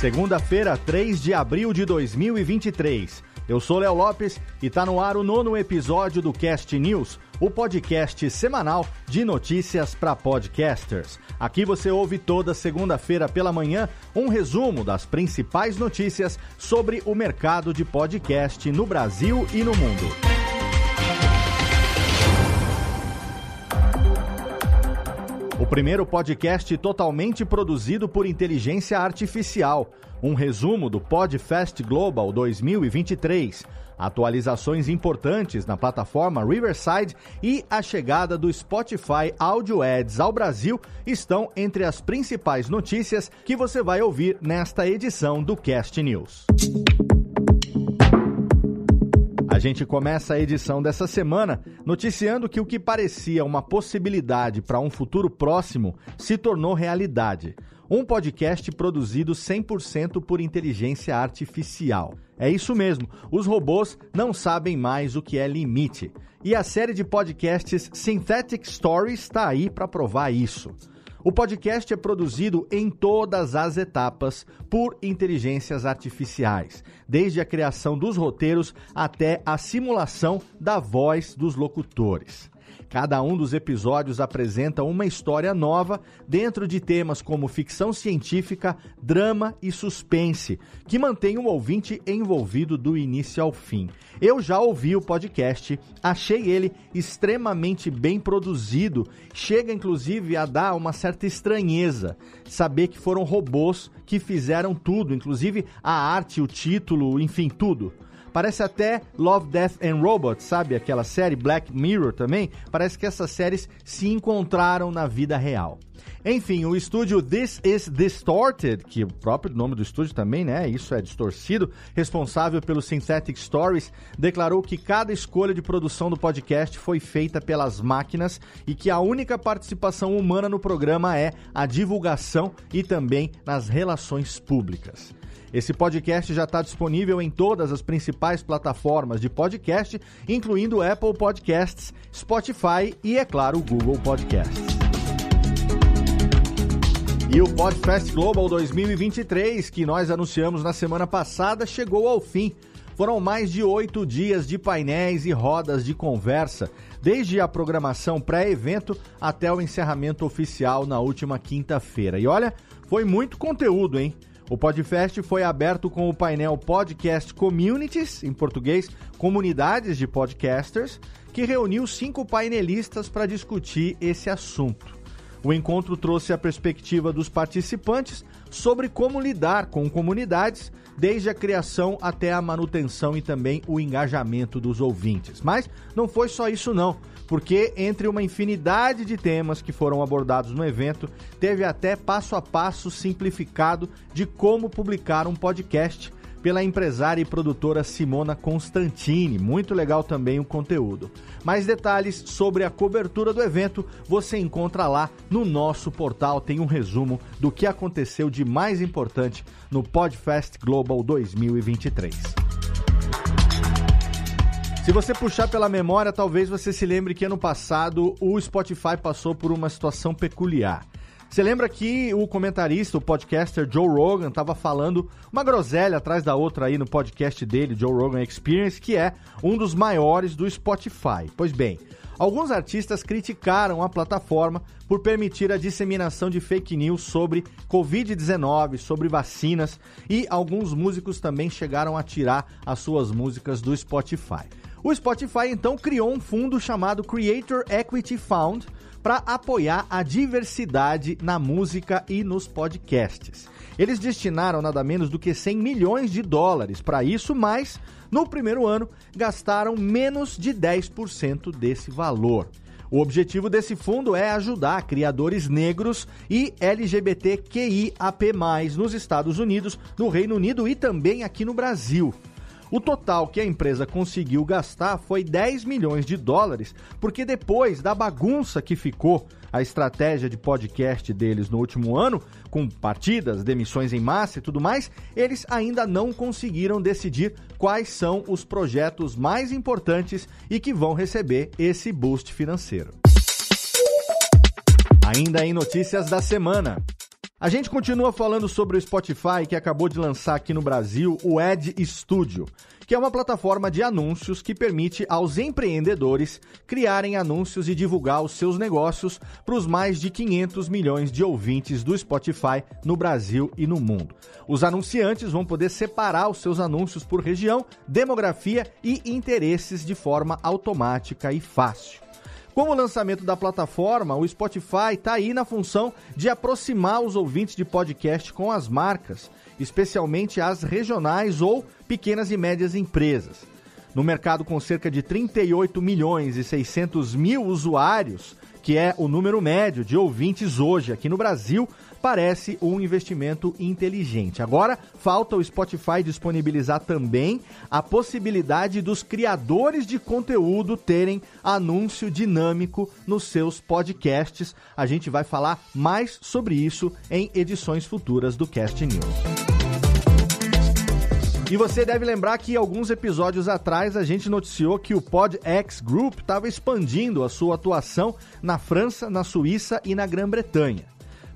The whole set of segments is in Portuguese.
Segunda-feira, 3 de abril de 2023. Eu sou Léo Lopes e está no ar o nono episódio do Cast News, o podcast semanal de notícias para podcasters. Aqui você ouve toda segunda-feira pela manhã um resumo das principais notícias sobre o mercado de podcast no Brasil e no mundo. O primeiro podcast totalmente produzido por inteligência artificial. Um resumo do PodFest Global 2023. Atualizações importantes na plataforma Riverside e a chegada do Spotify Audio Ads ao Brasil estão entre as principais notícias que você vai ouvir nesta edição do Cast News gente começa a edição dessa semana noticiando que o que parecia uma possibilidade para um futuro próximo se tornou realidade. Um podcast produzido 100% por inteligência artificial. É isso mesmo, os robôs não sabem mais o que é limite. E a série de podcasts Synthetic Stories está aí para provar isso. O podcast é produzido em todas as etapas por inteligências artificiais, desde a criação dos roteiros até a simulação da voz dos locutores. Cada um dos episódios apresenta uma história nova dentro de temas como ficção científica, drama e suspense, que mantém o ouvinte envolvido do início ao fim. Eu já ouvi o podcast, achei ele extremamente bem produzido, chega inclusive a dar uma certa estranheza saber que foram robôs que fizeram tudo, inclusive a arte, o título, enfim, tudo. Parece até Love, Death and Robots, sabe? Aquela série Black Mirror também. Parece que essas séries se encontraram na vida real. Enfim, o estúdio This Is Distorted, que o próprio nome do estúdio também, né? Isso é distorcido, responsável pelo Synthetic Stories, declarou que cada escolha de produção do podcast foi feita pelas máquinas e que a única participação humana no programa é a divulgação e também nas relações públicas. Esse podcast já está disponível em todas as principais plataformas de podcast, incluindo Apple Podcasts, Spotify e, é claro, Google Podcasts. E o Podfest Global 2023, que nós anunciamos na semana passada, chegou ao fim. Foram mais de oito dias de painéis e rodas de conversa, desde a programação pré-evento até o encerramento oficial na última quinta-feira. E olha, foi muito conteúdo, hein? O Podfest foi aberto com o painel Podcast Communities, em português, comunidades de podcasters, que reuniu cinco painelistas para discutir esse assunto. O encontro trouxe a perspectiva dos participantes sobre como lidar com comunidades, desde a criação até a manutenção e também o engajamento dos ouvintes. Mas não foi só isso não porque entre uma infinidade de temas que foram abordados no evento, teve até passo a passo simplificado de como publicar um podcast pela empresária e produtora Simona Constantini. Muito legal também o conteúdo. Mais detalhes sobre a cobertura do evento você encontra lá no nosso portal. Tem um resumo do que aconteceu de mais importante no Podfest Global 2023. Se você puxar pela memória, talvez você se lembre que ano passado o Spotify passou por uma situação peculiar. Você lembra que o comentarista, o podcaster Joe Rogan, estava falando uma groselha atrás da outra aí no podcast dele, Joe Rogan Experience, que é um dos maiores do Spotify. Pois bem, alguns artistas criticaram a plataforma por permitir a disseminação de fake news sobre Covid-19, sobre vacinas, e alguns músicos também chegaram a tirar as suas músicas do Spotify. O Spotify então criou um fundo chamado Creator Equity Fund para apoiar a diversidade na música e nos podcasts. Eles destinaram nada menos do que 100 milhões de dólares para isso, mas no primeiro ano gastaram menos de 10% desse valor. O objetivo desse fundo é ajudar criadores negros e LGBTQIAP+, nos Estados Unidos, no Reino Unido e também aqui no Brasil. O total que a empresa conseguiu gastar foi 10 milhões de dólares, porque depois da bagunça que ficou a estratégia de podcast deles no último ano, com partidas, demissões em massa e tudo mais, eles ainda não conseguiram decidir quais são os projetos mais importantes e que vão receber esse boost financeiro. Ainda em notícias da semana. A gente continua falando sobre o Spotify que acabou de lançar aqui no Brasil o Ad Studio, que é uma plataforma de anúncios que permite aos empreendedores criarem anúncios e divulgar os seus negócios para os mais de 500 milhões de ouvintes do Spotify no Brasil e no mundo. Os anunciantes vão poder separar os seus anúncios por região, demografia e interesses de forma automática e fácil. Com o lançamento da plataforma, o Spotify está aí na função de aproximar os ouvintes de podcast com as marcas, especialmente as regionais ou pequenas e médias empresas. No mercado com cerca de 38 milhões e 600 mil usuários, que é o número médio de ouvintes hoje aqui no Brasil, parece um investimento inteligente. Agora, falta o Spotify disponibilizar também a possibilidade dos criadores de conteúdo terem anúncio dinâmico nos seus podcasts. A gente vai falar mais sobre isso em edições futuras do Cast News. E você deve lembrar que alguns episódios atrás a gente noticiou que o PodX Group estava expandindo a sua atuação na França, na Suíça e na Grã-Bretanha.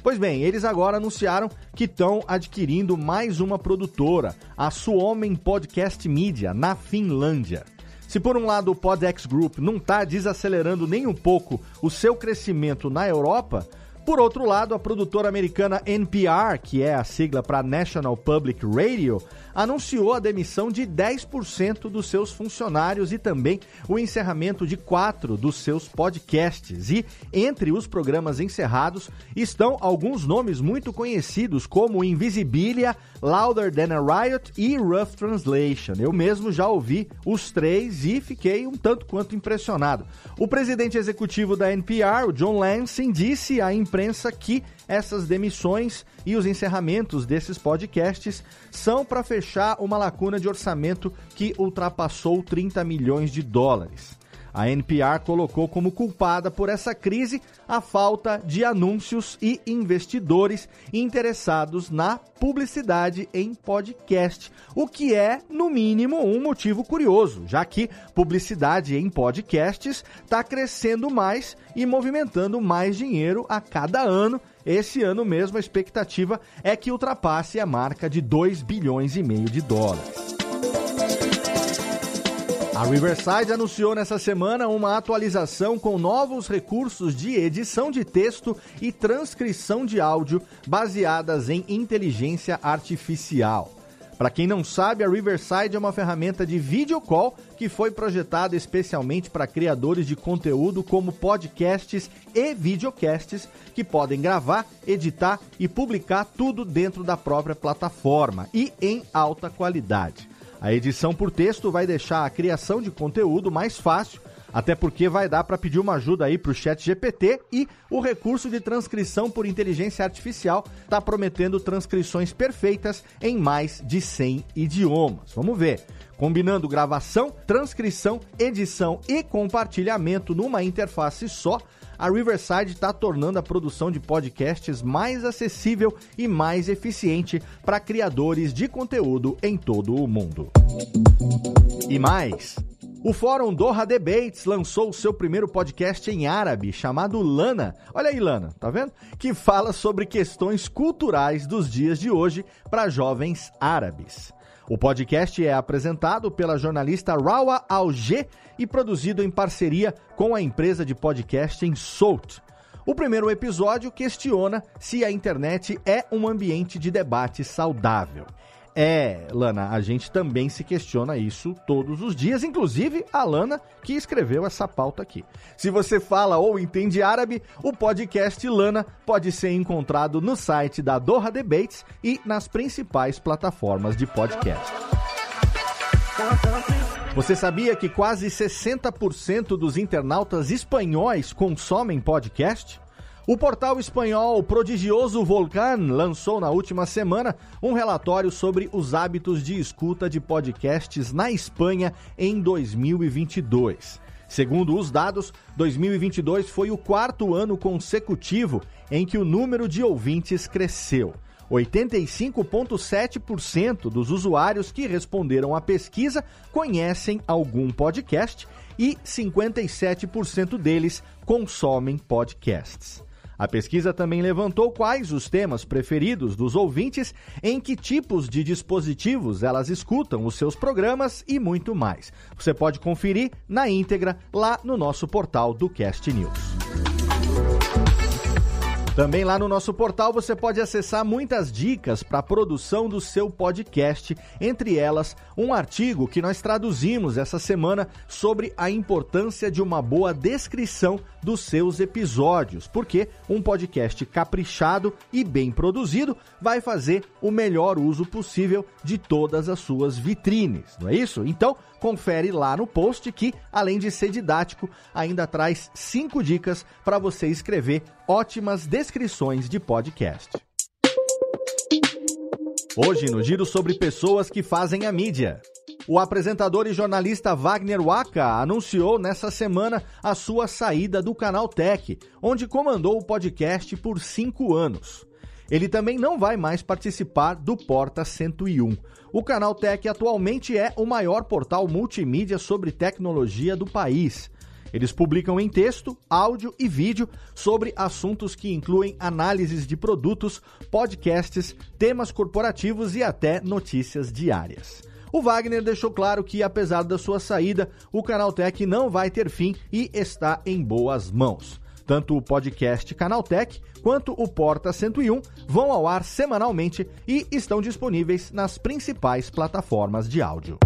Pois bem, eles agora anunciaram que estão adquirindo mais uma produtora, a Suomen Podcast Media, na Finlândia. Se por um lado o PodX Group não está desacelerando nem um pouco o seu crescimento na Europa, por outro lado, a produtora americana NPR, que é a sigla para National Public Radio, anunciou a demissão de 10% dos seus funcionários e também o encerramento de quatro dos seus podcasts. E entre os programas encerrados estão alguns nomes muito conhecidos, como Invisibilia, Louder Than a Riot e Rough Translation. Eu mesmo já ouvi os três e fiquei um tanto quanto impressionado. O presidente executivo da NPR, o John Lansing, disse à imprensa que essas demissões e os encerramentos desses podcasts são para fechar uma lacuna de orçamento que ultrapassou 30 milhões de dólares. A NPR colocou como culpada por essa crise a falta de anúncios e investidores interessados na publicidade em podcast, o que é, no mínimo, um motivo curioso, já que publicidade em podcasts está crescendo mais e movimentando mais dinheiro a cada ano. Esse ano mesmo a expectativa é que ultrapasse a marca de 2 bilhões e meio de dólares. A Riverside anunciou nessa semana uma atualização com novos recursos de edição de texto e transcrição de áudio baseadas em inteligência artificial. Para quem não sabe, a Riverside é uma ferramenta de video call que foi projetada especialmente para criadores de conteúdo como podcasts e videocasts que podem gravar, editar e publicar tudo dentro da própria plataforma e em alta qualidade. A edição por texto vai deixar a criação de conteúdo mais fácil, até porque vai dar para pedir uma ajuda aí para o Chat GPT e o recurso de transcrição por inteligência artificial está prometendo transcrições perfeitas em mais de 100 idiomas. Vamos ver. Combinando gravação, transcrição, edição e compartilhamento numa interface só, a Riverside está tornando a produção de podcasts mais acessível e mais eficiente para criadores de conteúdo em todo o mundo. E mais. O Fórum Doha Debates lançou o seu primeiro podcast em árabe, chamado Lana. Olha aí, Lana, tá vendo? Que fala sobre questões culturais dos dias de hoje para jovens árabes. O podcast é apresentado pela jornalista Rawa Alger e produzido em parceria com a empresa de podcasting Salt. O primeiro episódio questiona se a internet é um ambiente de debate saudável. É, Lana, a gente também se questiona isso todos os dias, inclusive a Lana que escreveu essa pauta aqui. Se você fala ou entende árabe, o podcast Lana pode ser encontrado no site da Doha Debates e nas principais plataformas de podcast. Você sabia que quase 60% dos internautas espanhóis consomem podcast? O portal espanhol Prodigioso Volcan lançou na última semana um relatório sobre os hábitos de escuta de podcasts na Espanha em 2022. Segundo os dados, 2022 foi o quarto ano consecutivo em que o número de ouvintes cresceu. 85,7% dos usuários que responderam à pesquisa conhecem algum podcast e 57% deles consomem podcasts. A pesquisa também levantou quais os temas preferidos dos ouvintes, em que tipos de dispositivos elas escutam os seus programas e muito mais. Você pode conferir na íntegra lá no nosso portal do Cast News. Também lá no nosso portal você pode acessar muitas dicas para a produção do seu podcast, entre elas um artigo que nós traduzimos essa semana sobre a importância de uma boa descrição dos seus episódios, porque um podcast caprichado e bem produzido vai fazer o melhor uso possível de todas as suas vitrines, não é isso? Então, confere lá no post que, além de ser didático, ainda traz cinco dicas para você escrever ótimas descrições de podcast. Hoje, no giro sobre pessoas que fazem a mídia. O apresentador e jornalista Wagner Waka anunciou nessa semana a sua saída do Canal Tech, onde comandou o podcast por cinco anos. Ele também não vai mais participar do Porta 101. O Canal Tech atualmente é o maior portal multimídia sobre tecnologia do país. Eles publicam em texto, áudio e vídeo sobre assuntos que incluem análises de produtos, podcasts, temas corporativos e até notícias diárias. O Wagner deixou claro que, apesar da sua saída, o Canaltech não vai ter fim e está em boas mãos. Tanto o podcast Canaltech quanto o Porta 101 vão ao ar semanalmente e estão disponíveis nas principais plataformas de áudio.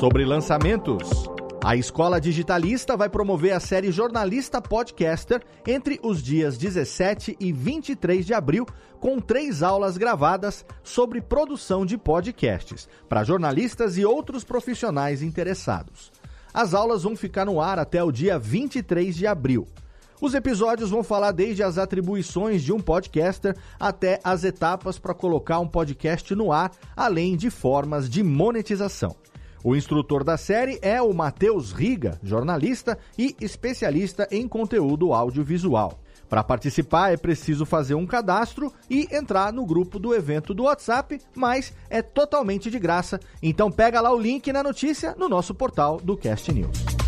Sobre lançamentos. A Escola Digitalista vai promover a série Jornalista Podcaster entre os dias 17 e 23 de abril, com três aulas gravadas sobre produção de podcasts para jornalistas e outros profissionais interessados. As aulas vão ficar no ar até o dia 23 de abril. Os episódios vão falar desde as atribuições de um podcaster até as etapas para colocar um podcast no ar, além de formas de monetização. O instrutor da série é o Matheus Riga, jornalista e especialista em conteúdo audiovisual. Para participar é preciso fazer um cadastro e entrar no grupo do evento do WhatsApp, mas é totalmente de graça. Então pega lá o link na notícia no nosso portal do Cast News.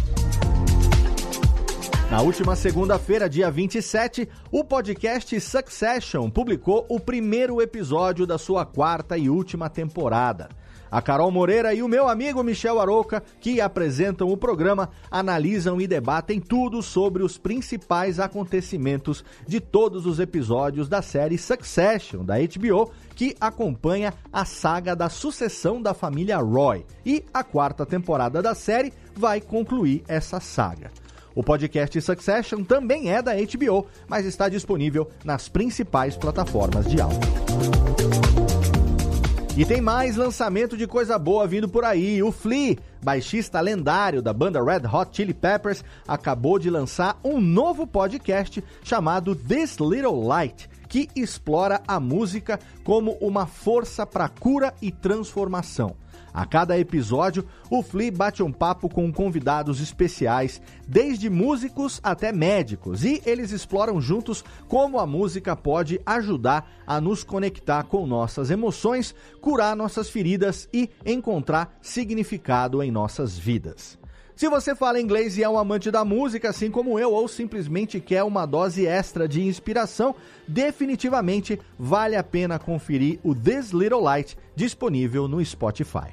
Na última segunda-feira, dia 27, o podcast Succession publicou o primeiro episódio da sua quarta e última temporada. A Carol Moreira e o meu amigo Michel Aroca, que apresentam o programa, analisam e debatem tudo sobre os principais acontecimentos de todos os episódios da série Succession da HBO, que acompanha a saga da sucessão da família Roy. E a quarta temporada da série vai concluir essa saga. O podcast Succession também é da HBO, mas está disponível nas principais plataformas de áudio. E tem mais lançamento de coisa boa vindo por aí. O Flea, baixista lendário da banda Red Hot Chili Peppers, acabou de lançar um novo podcast chamado This Little Light, que explora a música como uma força para cura e transformação. A cada episódio, o Flea bate um papo com convidados especiais, desde músicos até médicos, e eles exploram juntos como a música pode ajudar a nos conectar com nossas emoções, curar nossas feridas e encontrar significado em nossas vidas. Se você fala inglês e é um amante da música, assim como eu, ou simplesmente quer uma dose extra de inspiração, definitivamente vale a pena conferir o This Little Light disponível no Spotify.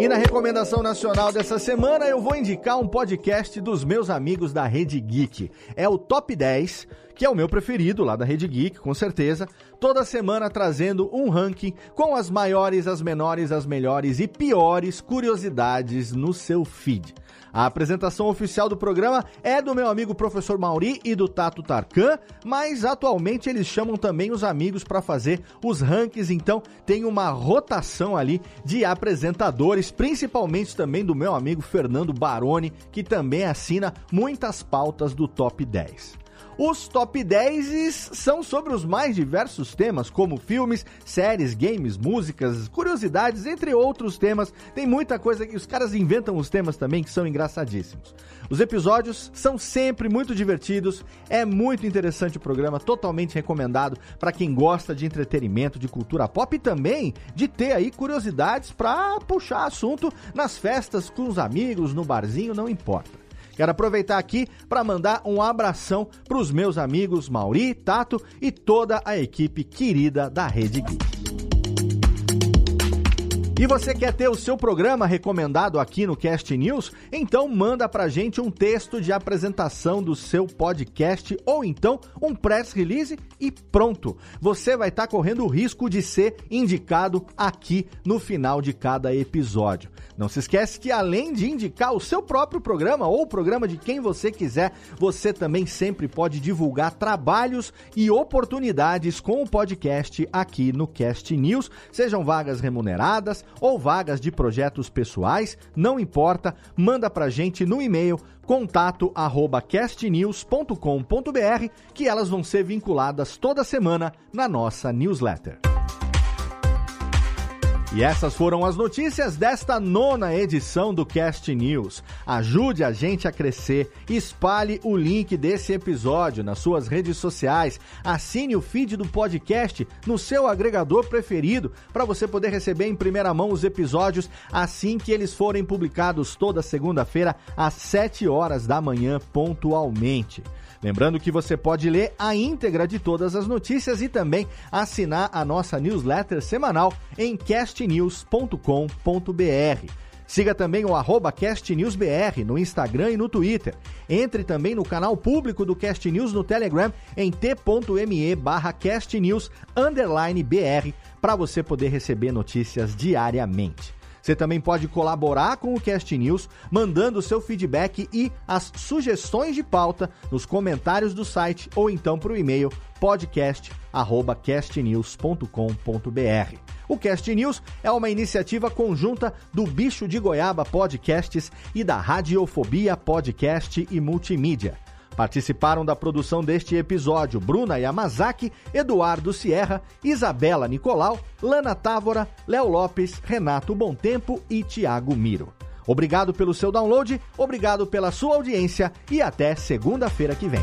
E na recomendação nacional dessa semana eu vou indicar um podcast dos meus amigos da Rede Geek. É o Top 10, que é o meu preferido lá da Rede Geek, com certeza. Toda semana trazendo um ranking com as maiores, as menores, as melhores e piores curiosidades no seu feed. A apresentação oficial do programa é do meu amigo professor Mauri e do Tato Tarkan, mas atualmente eles chamam também os amigos para fazer os rankings, então tem uma rotação ali de apresentadores, principalmente também do meu amigo Fernando Baroni, que também assina muitas pautas do Top 10. Os top 10 são sobre os mais diversos temas, como filmes, séries, games, músicas, curiosidades, entre outros temas. Tem muita coisa que os caras inventam os temas também que são engraçadíssimos. Os episódios são sempre muito divertidos, é muito interessante o programa, totalmente recomendado para quem gosta de entretenimento, de cultura pop e também de ter aí curiosidades para puxar assunto nas festas com os amigos, no barzinho, não importa. Quero aproveitar aqui para mandar um abração para os meus amigos Mauri, Tato e toda a equipe querida da Rede Geek. E você quer ter o seu programa recomendado aqui no Cast News? Então manda pra gente um texto de apresentação do seu podcast ou então um press release e pronto. Você vai estar tá correndo o risco de ser indicado aqui no final de cada episódio. Não se esquece que além de indicar o seu próprio programa ou o programa de quem você quiser, você também sempre pode divulgar trabalhos e oportunidades com o podcast aqui no Cast News, sejam vagas remuneradas ou vagas de projetos pessoais, não importa, manda pra gente no e-mail contato@castnews.com.br que elas vão ser vinculadas toda semana na nossa newsletter. E essas foram as notícias desta nona edição do Cast News. Ajude a gente a crescer, espalhe o link desse episódio nas suas redes sociais, assine o feed do podcast no seu agregador preferido para você poder receber em primeira mão os episódios assim que eles forem publicados toda segunda-feira às 7 horas da manhã pontualmente. Lembrando que você pode ler a íntegra de todas as notícias e também assinar a nossa newsletter semanal em castnews.com.br. Siga também o arroba CastNewsBR no Instagram e no Twitter. Entre também no canal público do Cast News no Telegram em t.me barra castnews BR para você poder receber notícias diariamente. Você também pode colaborar com o Cast News, mandando seu feedback e as sugestões de pauta nos comentários do site ou então para o e-mail podcast@castnews.com.br. O Cast News é uma iniciativa conjunta do Bicho de Goiaba Podcasts e da Radiofobia Podcast e Multimídia. Participaram da produção deste episódio Bruna Yamazaki, Eduardo Sierra, Isabela Nicolau, Lana Távora, Léo Lopes, Renato Tempo e Tiago Miro. Obrigado pelo seu download, obrigado pela sua audiência e até segunda-feira que vem.